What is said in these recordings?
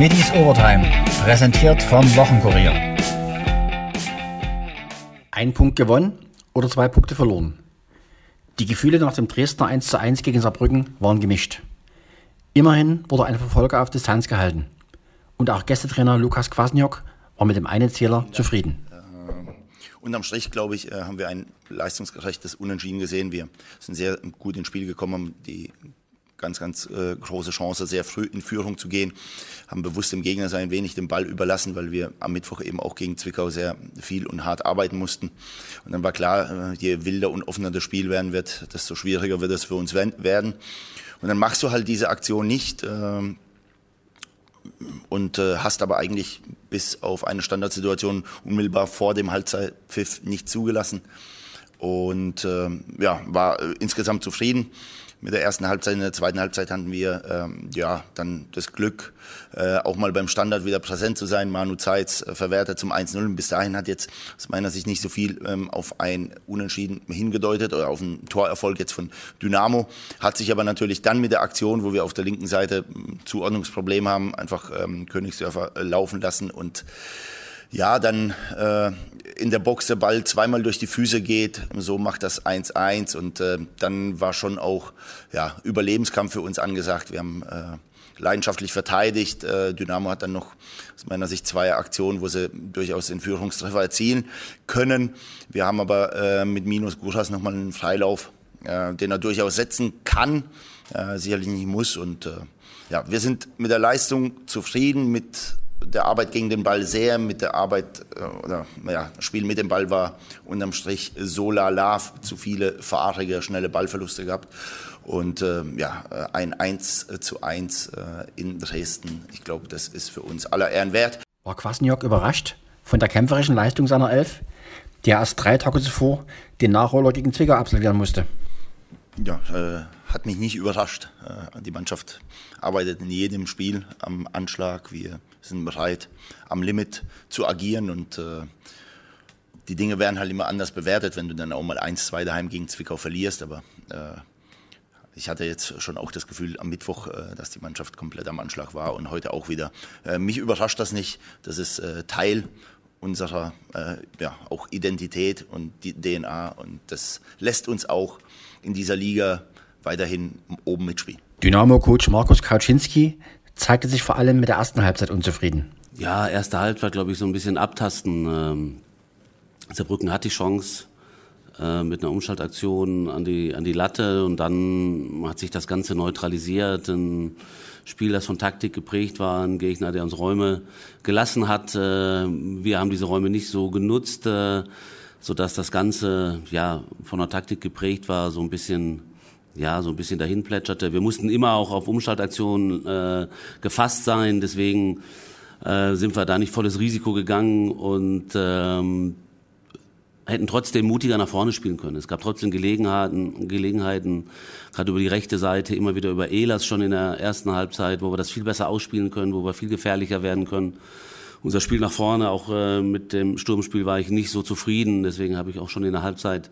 Middies Overtime, präsentiert vom Wochenkurier. Ein Punkt gewonnen oder zwei Punkte verloren. Die Gefühle nach dem Dresdner 1:1 gegen Saarbrücken waren gemischt. Immerhin wurde ein Verfolger auf Distanz gehalten. Und auch Gästetrainer Lukas Kwasniok war mit dem einen Zähler zufrieden. Unterm Strich, glaube ich, äh, haben wir ein leistungsgerechtes Unentschieden gesehen. Wir sind sehr gut ins Spiel gekommen, haben die ganz, ganz äh, große Chance, sehr früh in Führung zu gehen. Haben bewusst dem Gegner ein wenig den Ball überlassen, weil wir am Mittwoch eben auch gegen Zwickau sehr viel und hart arbeiten mussten. Und dann war klar, äh, je wilder und offener das Spiel werden wird, desto schwieriger wird es für uns werden. Und dann machst du halt diese Aktion nicht. Äh, und äh, hast aber eigentlich bis auf eine Standardsituation unmittelbar vor dem Halbzeitpfiff nicht zugelassen. Und äh, ja, war äh, insgesamt zufrieden mit der ersten Halbzeit. In der zweiten Halbzeit hatten wir ähm, ja dann das Glück, äh, auch mal beim Standard wieder präsent zu sein. Manu Zeitz äh, verwertet zum 1-0. Bis dahin hat jetzt aus meiner Sicht nicht so viel ähm, auf ein Unentschieden hingedeutet oder auf einen Torerfolg jetzt von Dynamo. Hat sich aber natürlich dann mit der Aktion, wo wir auf der linken Seite hm, Zuordnungsproblem haben, einfach ähm, Königsdörfer äh, laufen lassen und ja, dann äh, in der Box der Ball zweimal durch die Füße geht, so macht das 1-1 und äh, dann war schon auch ja, Überlebenskampf für uns angesagt. Wir haben äh, leidenschaftlich verteidigt. Äh, Dynamo hat dann noch aus meiner Sicht zwei Aktionen, wo sie durchaus den Führungstreffer erzielen können. Wir haben aber äh, mit Minus Guras nochmal einen Freilauf, äh, den er durchaus setzen kann, äh, sicherlich nicht muss und äh, ja, wir sind mit der Leistung zufrieden, mit der Arbeit gegen den Ball sehr, mit der Arbeit, äh, oder naja, das Spiel mit dem Ball war unterm Strich so lala, zu viele fahrige, schnelle Ballverluste gehabt. Und äh, ja, ein 1 zu 1 äh, in Dresden, ich glaube, das ist für uns aller Ehren wert. War Kwasniok überrascht von der kämpferischen Leistung seiner Elf, der erst drei Tage zuvor den Nachholer gegen Zwickau absolvieren musste? Ja, äh, hat mich nicht überrascht. Äh, die Mannschaft arbeitet in jedem Spiel am Anschlag. Wir sind bereit, am Limit zu agieren und äh, die Dinge werden halt immer anders bewertet, wenn du dann auch mal 1-2 daheim gegen Zwickau verlierst. Aber äh, ich hatte jetzt schon auch das Gefühl am Mittwoch, äh, dass die Mannschaft komplett am Anschlag war und heute auch wieder. Äh, mich überrascht das nicht. Das ist äh, Teil unserer ja, auch Identität und DNA und das lässt uns auch in dieser Liga weiterhin oben mitspielen. Dynamo-Coach Markus Kauczynski zeigte sich vor allem mit der ersten Halbzeit unzufrieden. Ja, erste Halbzeit, glaube ich, so ein bisschen abtasten. Ähm, Saarbrücken hat die Chance äh, mit einer Umschaltaktion an die, an die Latte und dann hat sich das Ganze neutralisiert. Ein Spiel, das von Taktik geprägt war, ein Gegner, der uns Räume gelassen hat. Äh, wir haben diese Räume nicht so genutzt, äh, sodass das Ganze ja von der Taktik geprägt war, so ein bisschen ja, so ein bisschen dahin plätscherte. Wir mussten immer auch auf Umschaltaktionen äh, gefasst sein, deswegen äh, sind wir da nicht volles Risiko gegangen und ähm, hätten trotzdem mutiger nach vorne spielen können. Es gab trotzdem Gelegenheiten, Gelegenheiten, gerade über die rechte Seite, immer wieder über Elas schon in der ersten Halbzeit, wo wir das viel besser ausspielen können, wo wir viel gefährlicher werden können. Unser Spiel nach vorne, auch äh, mit dem Sturmspiel war ich nicht so zufrieden, deswegen habe ich auch schon in der Halbzeit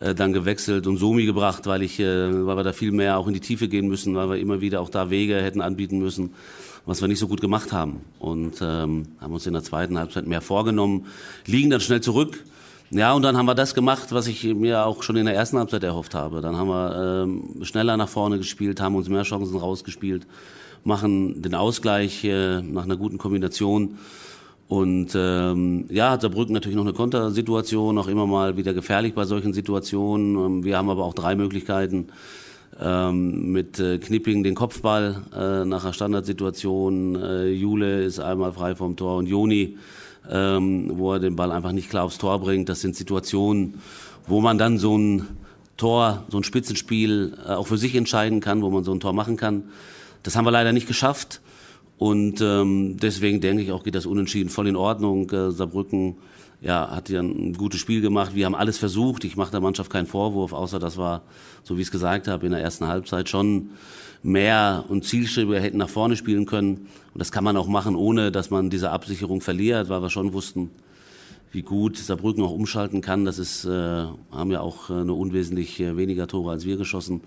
äh, dann gewechselt und Somi gebracht, weil ich, äh, weil wir da viel mehr auch in die Tiefe gehen müssen, weil wir immer wieder auch da Wege hätten anbieten müssen, was wir nicht so gut gemacht haben. Und ähm, haben uns in der zweiten Halbzeit mehr vorgenommen, liegen dann schnell zurück. Ja, und dann haben wir das gemacht, was ich mir auch schon in der ersten Halbzeit erhofft habe. Dann haben wir ähm, schneller nach vorne gespielt, haben uns mehr Chancen rausgespielt, machen den Ausgleich äh, nach einer guten Kombination und ähm, ja, hat Saarbrücken natürlich noch eine Kontersituation, auch immer mal wieder gefährlich bei solchen Situationen. Ähm, wir haben aber auch drei Möglichkeiten. Ähm, mit äh, Knipping den Kopfball äh, nach einer Standardsituation. Äh, Jule ist einmal frei vom Tor und Joni, ähm, wo er den Ball einfach nicht klar aufs Tor bringt. Das sind Situationen, wo man dann so ein Tor, so ein Spitzenspiel äh, auch für sich entscheiden kann, wo man so ein Tor machen kann. Das haben wir leider nicht geschafft. Und ähm, deswegen denke ich auch, geht das Unentschieden voll in Ordnung. Äh, Saarbrücken ja, hat ja ein gutes Spiel gemacht. Wir haben alles versucht. Ich mache der Mannschaft keinen Vorwurf, außer das war, so wie ich es gesagt habe, in der ersten Halbzeit schon mehr und zielstrebiger hätten nach vorne spielen können. Und das kann man auch machen, ohne dass man diese Absicherung verliert, weil wir schon wussten, wie gut Saarbrücken auch umschalten kann. Das ist, äh, haben ja auch äh, nur unwesentlich äh, weniger Tore als wir geschossen.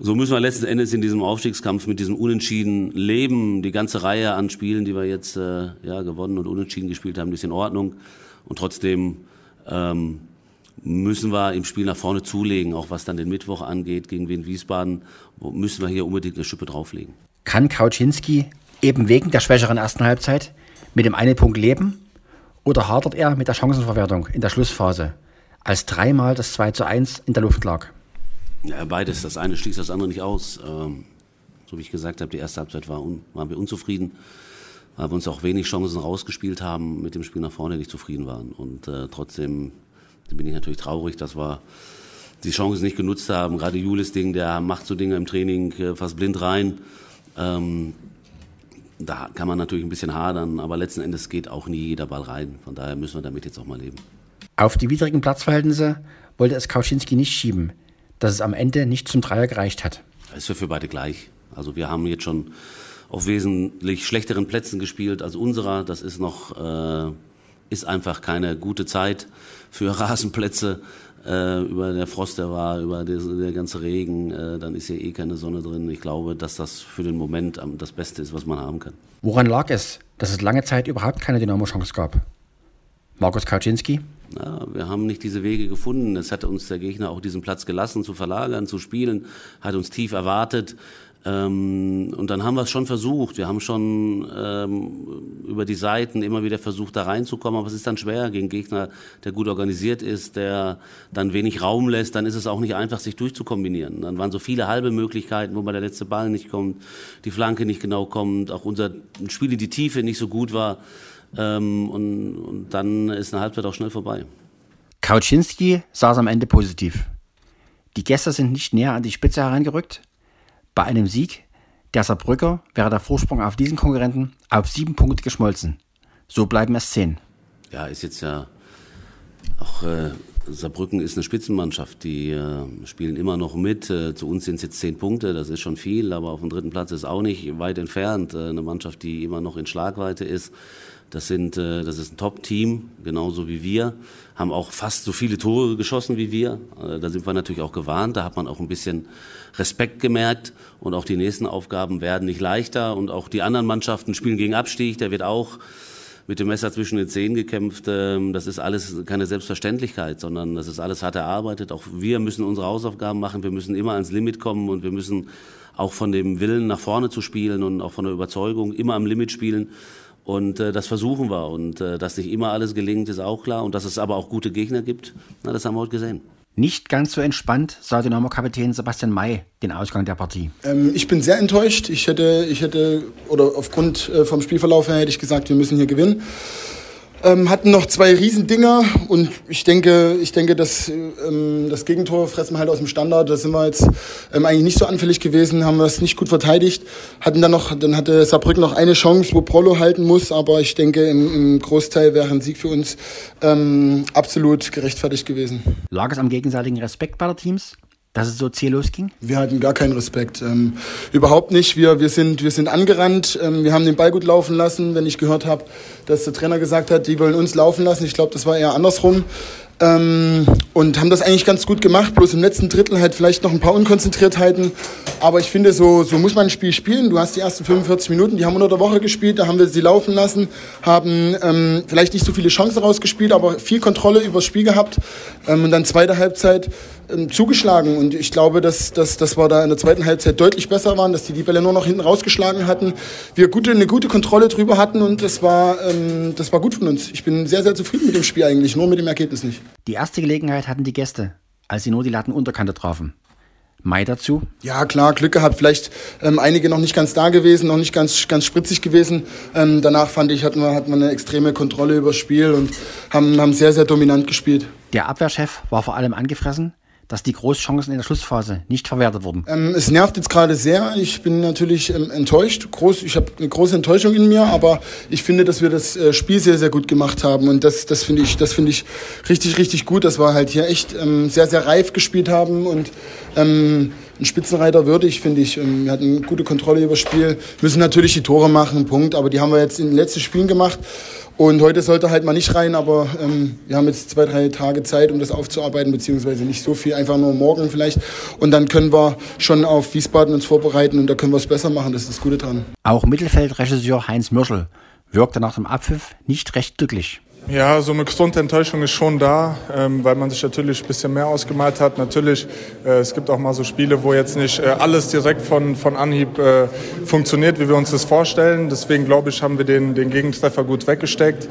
So müssen wir letzten Endes in diesem Aufstiegskampf mit diesem Unentschieden leben. Die ganze Reihe an Spielen, die wir jetzt äh, ja, gewonnen und unentschieden gespielt haben, ist in Ordnung. Und trotzdem ähm, müssen wir im Spiel nach vorne zulegen, auch was dann den Mittwoch angeht gegen Wien Wiesbaden, müssen wir hier unbedingt eine Schippe drauflegen. Kann Kauczynski eben wegen der schwächeren ersten Halbzeit mit dem einen Punkt leben oder hadert er mit der Chancenverwertung in der Schlussphase, als dreimal das 2 zu 1 in der Luft lag? Ja, beides. Das eine schließt das andere nicht aus. Ähm, so wie ich gesagt habe, die erste Halbzeit war waren wir unzufrieden, weil wir uns auch wenig Chancen rausgespielt haben, mit dem Spiel nach vorne nicht zufrieden waren. Und äh, trotzdem bin ich natürlich traurig, dass wir die Chance nicht genutzt haben. Gerade Julis Ding, der macht so Dinge im Training äh, fast blind rein. Ähm, da kann man natürlich ein bisschen hadern, aber letzten Endes geht auch nie jeder Ball rein. Von daher müssen wir damit jetzt auch mal leben. Auf die widrigen Platzverhältnisse wollte es Kauschinski nicht schieben, dass es am Ende nicht zum Dreier gereicht hat. Es ist für beide gleich. Also wir haben jetzt schon auf wesentlich schlechteren Plätzen gespielt als unserer. Das ist noch äh, ist einfach keine gute Zeit für Rasenplätze äh, über der Frost, der war, über der, der ganze Regen, äh, dann ist hier eh keine Sonne drin. Ich glaube, dass das für den Moment das Beste ist, was man haben kann. Woran lag es, dass es lange Zeit überhaupt keine Dynamo-Chance gab? Markus Kauczynski? Ja, wir haben nicht diese Wege gefunden. Es hat uns der Gegner auch diesen Platz gelassen, zu verlagern, zu spielen, hat uns tief erwartet. Ähm, und dann haben wir es schon versucht. Wir haben schon ähm, über die Seiten immer wieder versucht, da reinzukommen. Aber es ist dann schwer gegen Gegner, der gut organisiert ist, der dann wenig Raum lässt. Dann ist es auch nicht einfach, sich durchzukombinieren. Dann waren so viele halbe Möglichkeiten, wo mal der letzte Ball nicht kommt, die Flanke nicht genau kommt, auch unser Spiel in die Tiefe nicht so gut war. Ähm, und, und dann ist eine Halbzeit auch schnell vorbei. Kauczynski sah es am Ende positiv. Die Gäste sind nicht näher an die Spitze herangerückt. Bei einem Sieg der Saarbrücker wäre der Vorsprung auf diesen Konkurrenten auf sieben Punkte geschmolzen. So bleiben es zehn. Ja, ist jetzt ja auch äh, Saarbrücken ist eine Spitzenmannschaft, die äh, spielen immer noch mit. Äh, zu uns sind es jetzt zehn Punkte, das ist schon viel, aber auf dem dritten Platz ist auch nicht weit entfernt. Äh, eine Mannschaft, die immer noch in Schlagweite ist. Das, sind, äh, das ist ein Top-Team, genauso wie wir. Haben auch fast so viele Tore geschossen wie wir. Äh, da sind wir natürlich auch gewarnt. Da hat man auch ein bisschen Respekt gemerkt. Und auch die nächsten Aufgaben werden nicht leichter. Und auch die anderen Mannschaften spielen gegen Abstieg. Der wird auch mit dem Messer zwischen den Zehen gekämpft. Ähm, das ist alles keine Selbstverständlichkeit, sondern das ist alles hart erarbeitet. Auch wir müssen unsere Hausaufgaben machen. Wir müssen immer ans Limit kommen und wir müssen auch von dem Willen nach vorne zu spielen und auch von der Überzeugung immer am Limit spielen. Und äh, das versuchen wir. Und äh, dass nicht immer alles gelingt, ist auch klar. Und dass es aber auch gute Gegner gibt, na, das haben wir heute gesehen. Nicht ganz so entspannt sah Dynamo-Kapitän Sebastian May den Ausgang der Partie. Ähm, ich bin sehr enttäuscht. Ich hätte, ich hätte, oder aufgrund äh, vom Spielverlauf her hätte ich gesagt, wir müssen hier gewinnen. Ähm, hatten noch zwei Riesendinger und ich denke, ich denke, dass ähm, das Gegentor fressen wir halt aus dem Standard. Da sind wir jetzt ähm, eigentlich nicht so anfällig gewesen, haben wir es nicht gut verteidigt. Hatten dann noch, dann hatte Saarbrücken noch eine Chance, wo Prollo halten muss, aber ich denke, im, im Großteil wäre ein Sieg für uns ähm, absolut gerechtfertigt gewesen. Lag es am gegenseitigen Respekt beider Teams? Dass es so ziellos ging? Wir hatten gar keinen Respekt. Ähm, überhaupt nicht. Wir, wir, sind, wir sind angerannt. Ähm, wir haben den Ball gut laufen lassen. Wenn ich gehört habe, dass der Trainer gesagt hat, die wollen uns laufen lassen. Ich glaube, das war eher andersrum. Ähm, und haben das eigentlich ganz gut gemacht, bloß im letzten Drittel halt vielleicht noch ein paar Unkonzentriertheiten. Aber ich finde, so, so muss man ein Spiel spielen. Du hast die ersten 45 Minuten, die haben unter der Woche gespielt, da haben wir sie laufen lassen, haben ähm, vielleicht nicht so viele Chancen rausgespielt, aber viel Kontrolle übers Spiel gehabt. Ähm, und dann zweite Halbzeit ähm, zugeschlagen. Und ich glaube, dass, dass, dass wir da in der zweiten Halbzeit deutlich besser waren, dass die die Bälle nur noch hinten rausgeschlagen hatten. Wir gute, eine gute Kontrolle drüber hatten und das war, ähm, das war gut von uns. Ich bin sehr, sehr zufrieden mit dem Spiel eigentlich, nur mit dem Ergebnis nicht. Die erste Gelegenheit hatten die Gäste, als sie nur die Lattenunterkante trafen. Mai dazu? Ja, klar, Glück gehabt. Vielleicht ähm, einige noch nicht ganz da gewesen, noch nicht ganz, ganz spritzig gewesen. Ähm, danach fand ich, hatten wir, hatten wir eine extreme Kontrolle über das Spiel und haben, haben sehr, sehr dominant gespielt. Der Abwehrchef war vor allem angefressen dass die Großchancen in der Schlussphase nicht verwertet wurden? Ähm, es nervt jetzt gerade sehr. Ich bin natürlich ähm, enttäuscht. Groß, ich habe eine große Enttäuschung in mir, aber ich finde, dass wir das äh, Spiel sehr, sehr gut gemacht haben. Und das, das finde ich, das finde ich richtig, richtig gut, dass wir halt hier echt ähm, sehr, sehr reif gespielt haben und ähm, ein Spitzenreiter würdig, finde ich. Ähm, wir hatten gute Kontrolle über das Spiel. Müssen natürlich die Tore machen, Punkt. Aber die haben wir jetzt in den letzten Spielen gemacht. Und heute sollte halt mal nicht rein, aber ähm, wir haben jetzt zwei, drei Tage Zeit, um das aufzuarbeiten, beziehungsweise nicht so viel, einfach nur morgen vielleicht. Und dann können wir schon auf Wiesbaden uns vorbereiten und da können wir es besser machen. Das ist das Gute dran. Auch Mittelfeldregisseur Heinz Mürschel wirkte nach dem Abpfiff nicht recht glücklich. Ja, so eine gesunde Enttäuschung ist schon da, ähm, weil man sich natürlich ein bisschen mehr ausgemalt hat. Natürlich, äh, es gibt auch mal so Spiele, wo jetzt nicht äh, alles direkt von, von Anhieb äh, funktioniert, wie wir uns das vorstellen. Deswegen glaube ich, haben wir den, den Gegentreffer gut weggesteckt,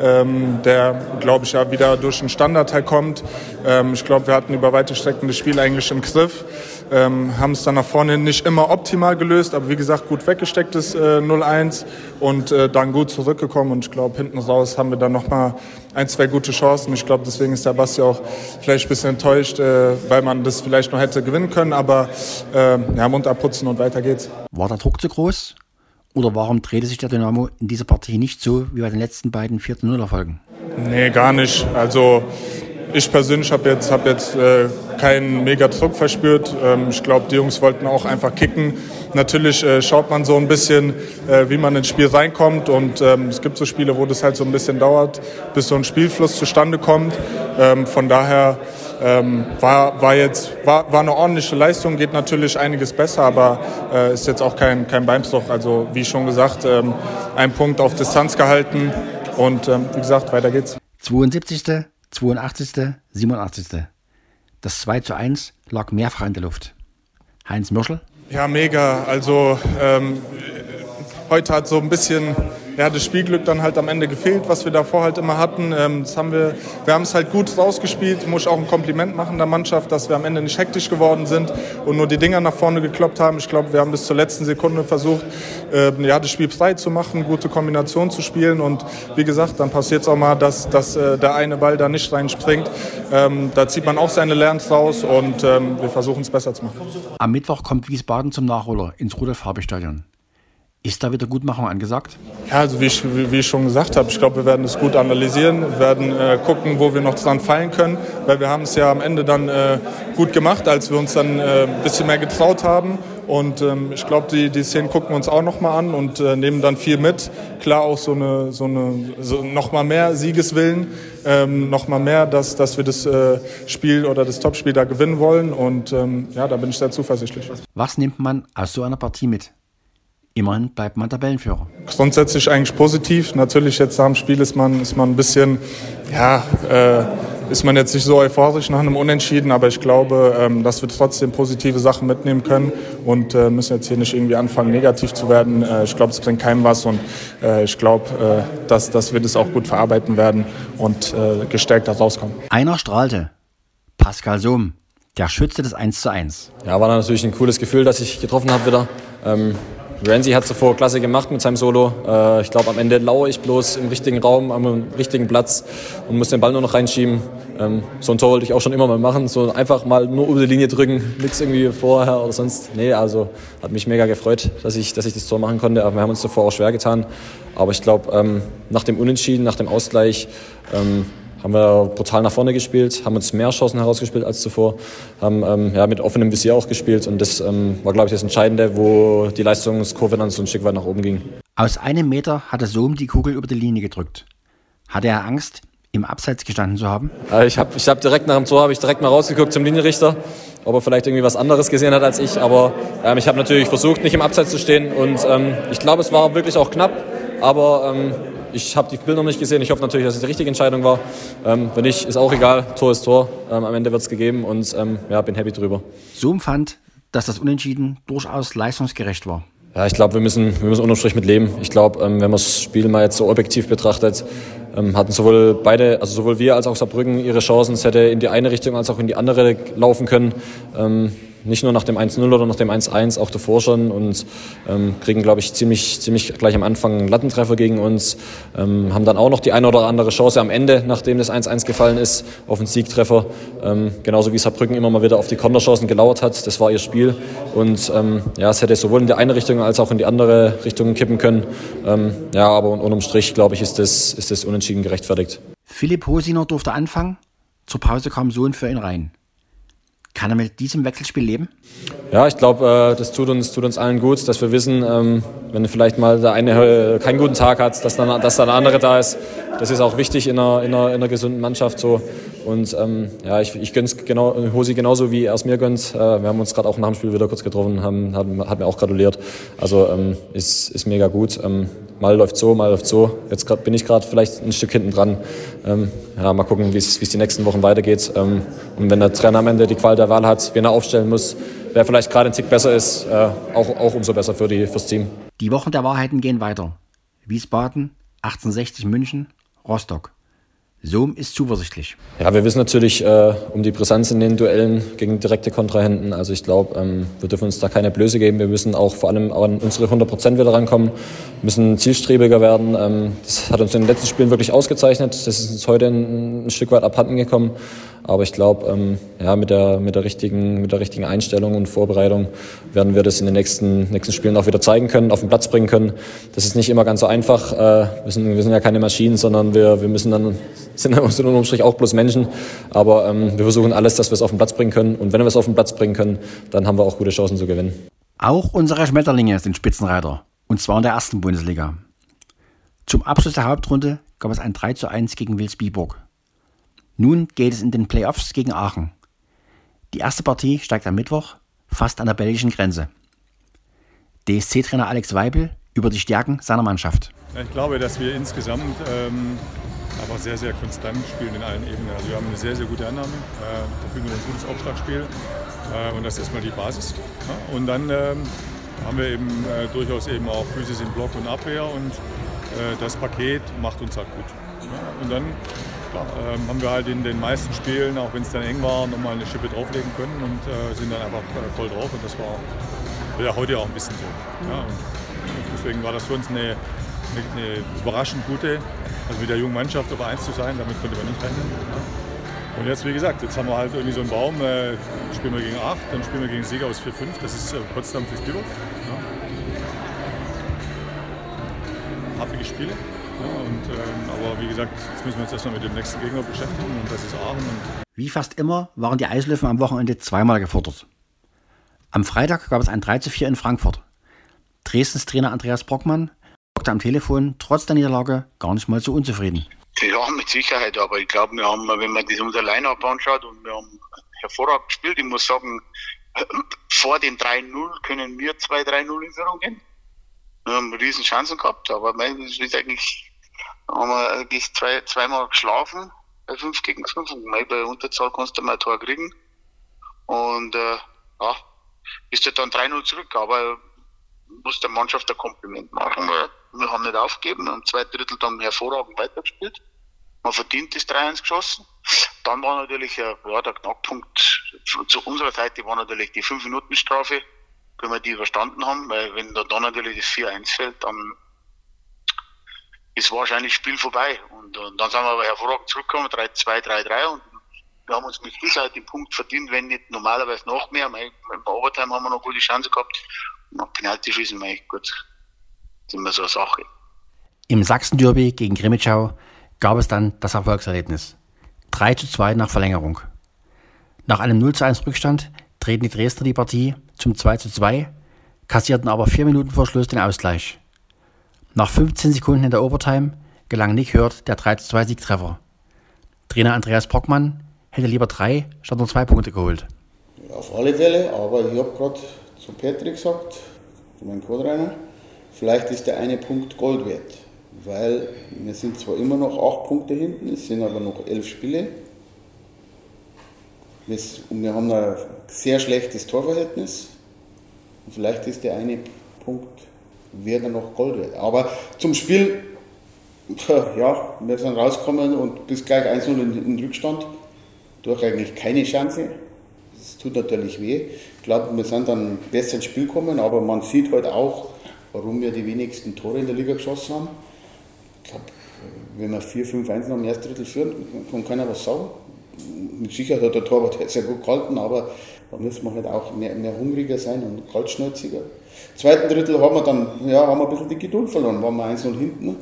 ähm, der, glaube ich, ja wieder durch den Standardteil kommt. Ähm, ich glaube, wir hatten über weite Strecken das Spiel eigentlich im Griff ähm, haben es dann nach vorne nicht immer optimal gelöst, aber wie gesagt, gut weggestecktes äh, 0-1 und äh, dann gut zurückgekommen. Und ich glaube, hinten raus haben wir dann nochmal ein, zwei gute Chancen. Ich glaube, deswegen ist der Basti auch vielleicht ein bisschen enttäuscht, äh, weil man das vielleicht noch hätte gewinnen können. Aber äh, ja, Mund abputzen und weiter geht's. War der Druck zu groß? Oder warum drehte sich der Dynamo in dieser Partie nicht so wie bei den letzten beiden 4-0-Erfolgen? Nee, gar nicht. Also ich persönlich habe jetzt, hab jetzt äh, keinen mega Druck verspürt. Ähm, ich glaube, die Jungs wollten auch einfach kicken. Natürlich äh, schaut man so ein bisschen, äh, wie man ins Spiel reinkommt. Und ähm, es gibt so Spiele, wo das halt so ein bisschen dauert, bis so ein Spielfluss zustande kommt. Ähm, von daher ähm, war, war jetzt war, war eine ordentliche Leistung, geht natürlich einiges besser, aber äh, ist jetzt auch kein, kein Beinbruch. Also wie schon gesagt, ähm, ein Punkt auf Distanz gehalten und ähm, wie gesagt, weiter geht's. 72. 82., 87. Das 2 zu 1 lag mehrfach in der Luft. Heinz Mürschel? Ja, mega. Also ähm, heute hat so ein bisschen ja, das Spielglück dann halt am Ende gefehlt, was wir davor halt immer hatten. Ähm, das haben wir wir haben es halt gut rausgespielt. Muss ich auch ein Kompliment machen der Mannschaft, dass wir am Ende nicht hektisch geworden sind und nur die Dinger nach vorne gekloppt haben. Ich glaube, wir haben bis zur letzten Sekunde versucht, äh, ja, das Spiel frei zu machen, gute Kombinationen zu spielen. Und wie gesagt, dann passiert es auch mal, dass, dass äh, der eine Ball da nicht reinspringt. Ähm, da zieht man auch seine Lerns raus und ähm, wir versuchen es besser zu machen. Am Mittwoch kommt Wiesbaden zum Nachholer ins Rudolf-Habe-Stadion. Ist da Wiedergutmachung angesagt? Ja, also wie ich, wie ich schon gesagt habe, ich glaube, wir werden es gut analysieren, wir werden äh, gucken, wo wir noch dran fallen können, weil wir haben es ja am Ende dann äh, gut gemacht, als wir uns dann äh, ein bisschen mehr getraut haben. Und ähm, ich glaube, die, die Szenen gucken wir uns auch nochmal an und äh, nehmen dann viel mit. Klar auch so eine, so eine so nochmal mehr Siegeswillen, ähm, nochmal mehr, dass, dass wir das äh, Spiel oder das Topspiel da gewinnen wollen. Und ähm, ja, da bin ich sehr zuversichtlich. Was nimmt man aus so einer Partie mit? Immerhin bleibt man Tabellenführer. Grundsätzlich eigentlich positiv. Natürlich jetzt nach dem Spiel ist man, ist man ein bisschen, ja, äh, ist man jetzt nicht so euphorisch nach einem Unentschieden, aber ich glaube, ähm, dass wir trotzdem positive Sachen mitnehmen können und äh, müssen jetzt hier nicht irgendwie anfangen, negativ zu werden. Äh, ich glaube, es bringt keinem was und äh, ich glaube, äh, dass, dass wir das auch gut verarbeiten werden und äh, gestärkt da rauskommen. Einer strahlte. Pascal Sohm, der Schütze des 1 zu 1. Ja, war natürlich ein cooles Gefühl, dass ich getroffen habe wieder. Ähm, Ramsey hat zuvor klasse gemacht mit seinem Solo. Äh, ich glaube, am Ende lauere ich bloß im richtigen Raum, am richtigen Platz und muss den Ball nur noch reinschieben. Ähm, so ein Tor wollte ich auch schon immer mal machen. So einfach mal nur über die Linie drücken, nichts irgendwie vorher oder sonst. Nee, also hat mich mega gefreut, dass ich, dass ich das Tor machen konnte. Aber wir haben uns davor auch schwer getan. Aber ich glaube, ähm, nach dem Unentschieden, nach dem Ausgleich, ähm, haben wir brutal nach vorne gespielt, haben uns mehr Chancen herausgespielt als zuvor, haben ähm, ja, mit offenem Visier auch gespielt und das ähm, war, glaube ich, das Entscheidende, wo die Leistungskurve dann so ein Stück weit nach oben ging. Aus einem Meter hatte Sohm die Kugel über die Linie gedrückt. Hatte er Angst, im Abseits gestanden zu haben? Äh, ich habe ich hab direkt nach dem Tor habe ich direkt mal rausgeguckt zum Linienrichter, ob er vielleicht irgendwie was anderes gesehen hat als ich, aber ähm, ich habe natürlich versucht, nicht im Abseits zu stehen und ähm, ich glaube, es war wirklich auch knapp, aber ähm, ich habe die Bilder noch nicht gesehen. Ich hoffe natürlich, dass es die richtige Entscheidung war. Ähm, wenn nicht, ist auch egal. Tor ist Tor. Ähm, am Ende wird es gegeben und ähm, ja, bin happy drüber. So empfand, dass das Unentschieden durchaus leistungsgerecht war. Ja, ich glaube, wir müssen, wir müssen unterm Strich mit leben. Ich glaube, ähm, wenn man das Spiel mal jetzt so objektiv betrachtet, ähm, hatten sowohl beide, also sowohl wir als auch Saarbrücken ihre Chancen. Es hätte in die eine Richtung als auch in die andere laufen können. Nicht nur nach dem 1-0 oder nach dem 1-1, auch davor schon und ähm, kriegen, glaube ich, ziemlich, ziemlich gleich am Anfang einen Lattentreffer gegen uns. Ähm, haben dann auch noch die eine oder andere Chance am Ende, nachdem das 1-1 gefallen ist, auf einen Siegtreffer. Ähm, genauso wie Saarbrücken immer mal wieder auf die Konterchancen gelauert hat. Das war ihr Spiel. Und ähm, ja, es hätte sowohl in die eine Richtung als auch in die andere Richtung kippen können. Ähm, ja, aber unterm Strich, glaube ich, ist das, ist das unentschieden gerechtfertigt. Philipp Hosiner durfte anfangen. Zur Pause kam Sohn für ihn rein. Kann er mit diesem Wechselspiel leben? Ja, ich glaube, äh, das tut uns, tut uns allen gut, dass wir wissen, ähm, wenn vielleicht mal der eine äh, keinen guten Tag hat, dass dann, dass dann der andere da ist. Das ist auch wichtig in einer, in einer, in einer gesunden Mannschaft so. Und ähm, ja, ich, ich gönn's genau, Hosi genauso wie er es mir gönnt. Äh, wir haben uns gerade auch nach dem Spiel wieder kurz getroffen, haben, haben, hat mir auch gratuliert. Also ähm, ist, ist mega gut. Ähm, mal läuft so, mal läuft so. Jetzt grad, bin ich gerade vielleicht ein Stück hinten dran. Ähm, ja, mal gucken, wie es die nächsten Wochen weitergeht. Ähm, und wenn der Trainer am Ende die Qual der Wahl hat, wen er aufstellen muss, wer vielleicht gerade ein Tick besser ist, äh, auch, auch umso besser für die, fürs Team. Die Wochen der Wahrheiten gehen weiter. Wiesbaden, 1860 München, Rostock. Sohm ist zuversichtlich. Ja, wir wissen natürlich äh, um die Brisanz in den Duellen gegen direkte Kontrahenten. Also ich glaube, ähm, wir dürfen uns da keine Blöße geben. Wir müssen auch vor allem an unsere 100 Prozent wieder rankommen, müssen zielstrebiger werden. Ähm, das hat uns in den letzten Spielen wirklich ausgezeichnet. Das ist uns heute ein, ein Stück weit abhanden gekommen. Aber ich glaube, ähm, ja, mit der, mit, der richtigen, mit der richtigen Einstellung und Vorbereitung werden wir das in den nächsten, nächsten Spielen auch wieder zeigen können, auf den Platz bringen können. Das ist nicht immer ganz so einfach. Äh, wir, sind, wir sind ja keine Maschinen, sondern wir, wir müssen dann, sind dann unter dem Strich auch bloß Menschen. Aber ähm, wir versuchen alles, dass wir es auf den Platz bringen können. Und wenn wir es auf den Platz bringen können, dann haben wir auch gute Chancen zu gewinnen. Auch unsere Schmetterlinge sind Spitzenreiter. Und zwar in der ersten Bundesliga. Zum Abschluss der Hauptrunde gab es ein 3 zu 1 gegen Wilsbiburg. Nun geht es in den Playoffs gegen Aachen. Die erste Partie steigt am Mittwoch, fast an der belgischen Grenze. DSC-Trainer Alex Weibel über die Stärken seiner Mannschaft. Ich glaube, dass wir insgesamt ähm, einfach sehr, sehr konstant spielen in allen Ebenen. Also wir haben eine sehr, sehr gute Annahme, äh, verfügen über ein gutes Aufschlagspiel äh, und das ist erstmal die Basis. Ja? Und dann ähm, haben wir eben äh, durchaus eben auch Physis im Block und Abwehr und äh, das Paket macht uns halt gut. Ja? Und dann ähm, haben wir halt in den meisten Spielen, auch wenn es dann eng war, nochmal eine Schippe drauflegen können und äh, sind dann einfach äh, voll drauf. Und das war ja heute auch ein bisschen so. Ja, und deswegen war das für uns eine, eine, überraschend gute, also mit der jungen Mannschaft auf 1 zu sein, damit konnte man nicht rechnen. Ja. Und jetzt, wie gesagt, jetzt haben wir halt irgendwie so einen Baum, äh, spielen wir gegen 8, dann spielen wir gegen Sieger aus 4-5, das ist äh, Potsdam fürs Biber. Ja. Happige Spiele. Ja, und, ähm, aber wie gesagt, jetzt müssen wir uns erstmal mit dem nächsten Gegner beschäftigen und das ist Aachen. wie fast immer waren die Eislöwen am Wochenende zweimal gefordert. Am Freitag gab es ein 3 zu 4 in Frankfurt. Dresdens Trainer Andreas Brockmann wirkte am Telefon trotz der Niederlage gar nicht mal so unzufrieden. Ja, mit Sicherheit, aber ich glaube, wir haben, wenn man das unser Line-Up anschaut und wir haben hervorragend gespielt, ich muss sagen, vor dem 3-0 können wir 2-3-0 in Führung gehen. Wir haben riesen Chancen gehabt, aber das ist eigentlich haben wir eigentlich zwei, zweimal geschlafen bei 5 gegen 5 und bei Unterzahl kannst du mal ein Tor kriegen. Und äh, ja, ist halt dann 3-0 zurück, aber muss der Mannschaft ein Kompliment machen. Wir haben nicht aufgegeben, im zweiten Drittel dann hervorragend weitergespielt. Man verdient das 3-1 geschossen. Dann war natürlich äh, ja, der Knackpunkt zu unserer Seite war natürlich die 5-Minuten-Strafe, wenn wir die überstanden haben, weil wenn da dann natürlich das 4-1 fällt, dann ist wahrscheinlich Spiel vorbei. Und, und dann sind wir aber hervorragend zurückgekommen, 3-2, 3-3 und wir haben uns mit Sicherheit den Punkt verdient, wenn nicht normalerweise noch mehr. Bei Overtime haben wir noch gute Chance gehabt. Nach Penalty schießen echt gut. Das ist immer so eine Sache. Im Sachsen-Derby gegen Grimmitschau gab es dann das Erfolgserlebnis. 3 zu 2 nach Verlängerung. Nach einem 0 zu 1 Rückstand drehten die Dresdner die Partie zum 2 zu 2, kassierten aber vier Minuten vor Schluss den Ausgleich. Nach 15 Sekunden in der Overtime gelang Nick Hurt der 3-2 Siegtreffer. Trainer Andreas Brockmann hätte lieber drei statt nur zwei Punkte geholt. Auf alle Fälle, aber ich habe gerade zu Patrick gesagt, zu meinem Co-Trainer, vielleicht ist der eine Punkt Gold wert. Weil wir sind zwar immer noch acht Punkte hinten, es sind aber noch elf Spiele. Und wir haben ein sehr schlechtes Torverhältnis. Und vielleicht ist der eine Punkt wäre noch Gold wert. Aber zum Spiel, ja, wir sind rausgekommen und bis gleich 1-0 in, in Rückstand. Durch eigentlich keine Chance. Das tut natürlich weh. Ich glaube, wir sind dann besser ins Spiel gekommen, aber man sieht halt auch, warum wir die wenigsten Tore in der Liga geschossen haben. Ich glaube, wenn wir 4-5-1 noch im ersten Drittel führen, kann keiner was sagen. Mit Sicherheit hat der Torwart sehr gut gehalten, aber da müssen wir halt auch mehr, mehr hungriger sein und kaltschnäuziger zweiten Drittel haben wir dann ja, haben wir ein bisschen die Geduld verloren, waren wir 1-0 hinten.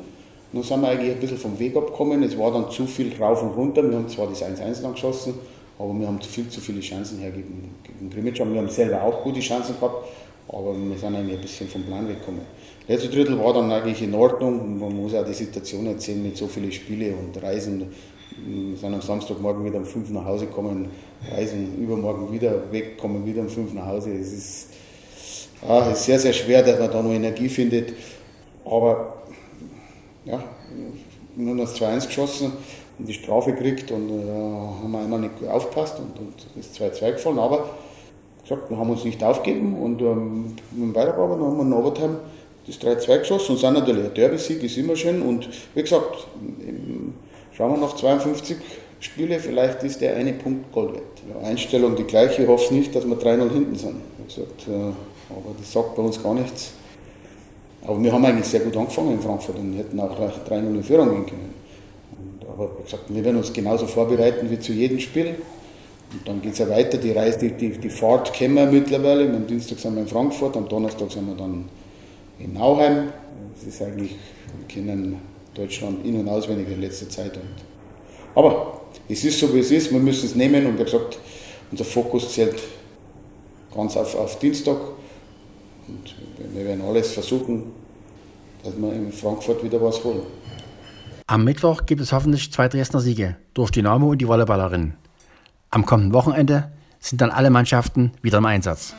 Dann sind wir eigentlich ein bisschen vom Weg abgekommen. Es war dann zu viel rauf und runter. Wir haben zwar das 1-1 lang geschossen, aber wir haben viel zu viele Chancen hergegeben gegen Grimmitsch. Wir haben selber auch gute Chancen gehabt, aber wir sind eigentlich ein bisschen vom Plan weggekommen. Letzte Drittel war dann eigentlich in Ordnung. Man muss auch die Situation erzählen mit so vielen Spielen und Reisen. Sind am Samstagmorgen wieder um 5 nach Hause gekommen, reisen übermorgen wieder weg, kommen wieder um 5 nach Hause. Es ist, ah, ist sehr, sehr schwer, dass man da noch Energie findet. Aber ja, nur noch 2-1 geschossen und die Strafe gekriegt und äh, haben einmal nicht aufgepasst und, und ist 2-2 gefallen. Aber gesagt, wir haben uns nicht aufgegeben und ähm, dem Weiterarbeiten haben wir in Overtime das 3-2 geschossen und sind natürlich ein Derby-Sieg, ist immer schön. Und wie gesagt, schauen wir nach 52 Spiele, vielleicht ist der eine Punkt Gold wert. Ja, Einstellung die gleiche, ich hoffe nicht, dass wir 3-0 hinten sind. Gesagt, äh, aber das sagt bei uns gar nichts. Aber wir haben eigentlich sehr gut angefangen in Frankfurt und hätten auch 3-0 in Führung gehen können. Und, aber wie gesagt, wir werden uns genauso vorbereiten wie zu jedem Spiel. Und dann geht es ja weiter, die Reise, die, die, die Fahrt kennen wir mittlerweile. Am Dienstag sind wir in Frankfurt, am Donnerstag sind wir dann in Nauheim. Es ist eigentlich, wir kennen Deutschland in- und auswendig in letzter Zeit. Und, aber es ist so, wie es ist, wir müssen es nehmen und wie gesagt, unser Fokus zählt ganz auf, auf Dienstag. Und wir werden alles versuchen, dass wir in Frankfurt wieder was holen. Am Mittwoch gibt es hoffentlich zwei Dresdner Siege durch Dynamo und die Volleyballerin. Am kommenden Wochenende sind dann alle Mannschaften wieder im Einsatz.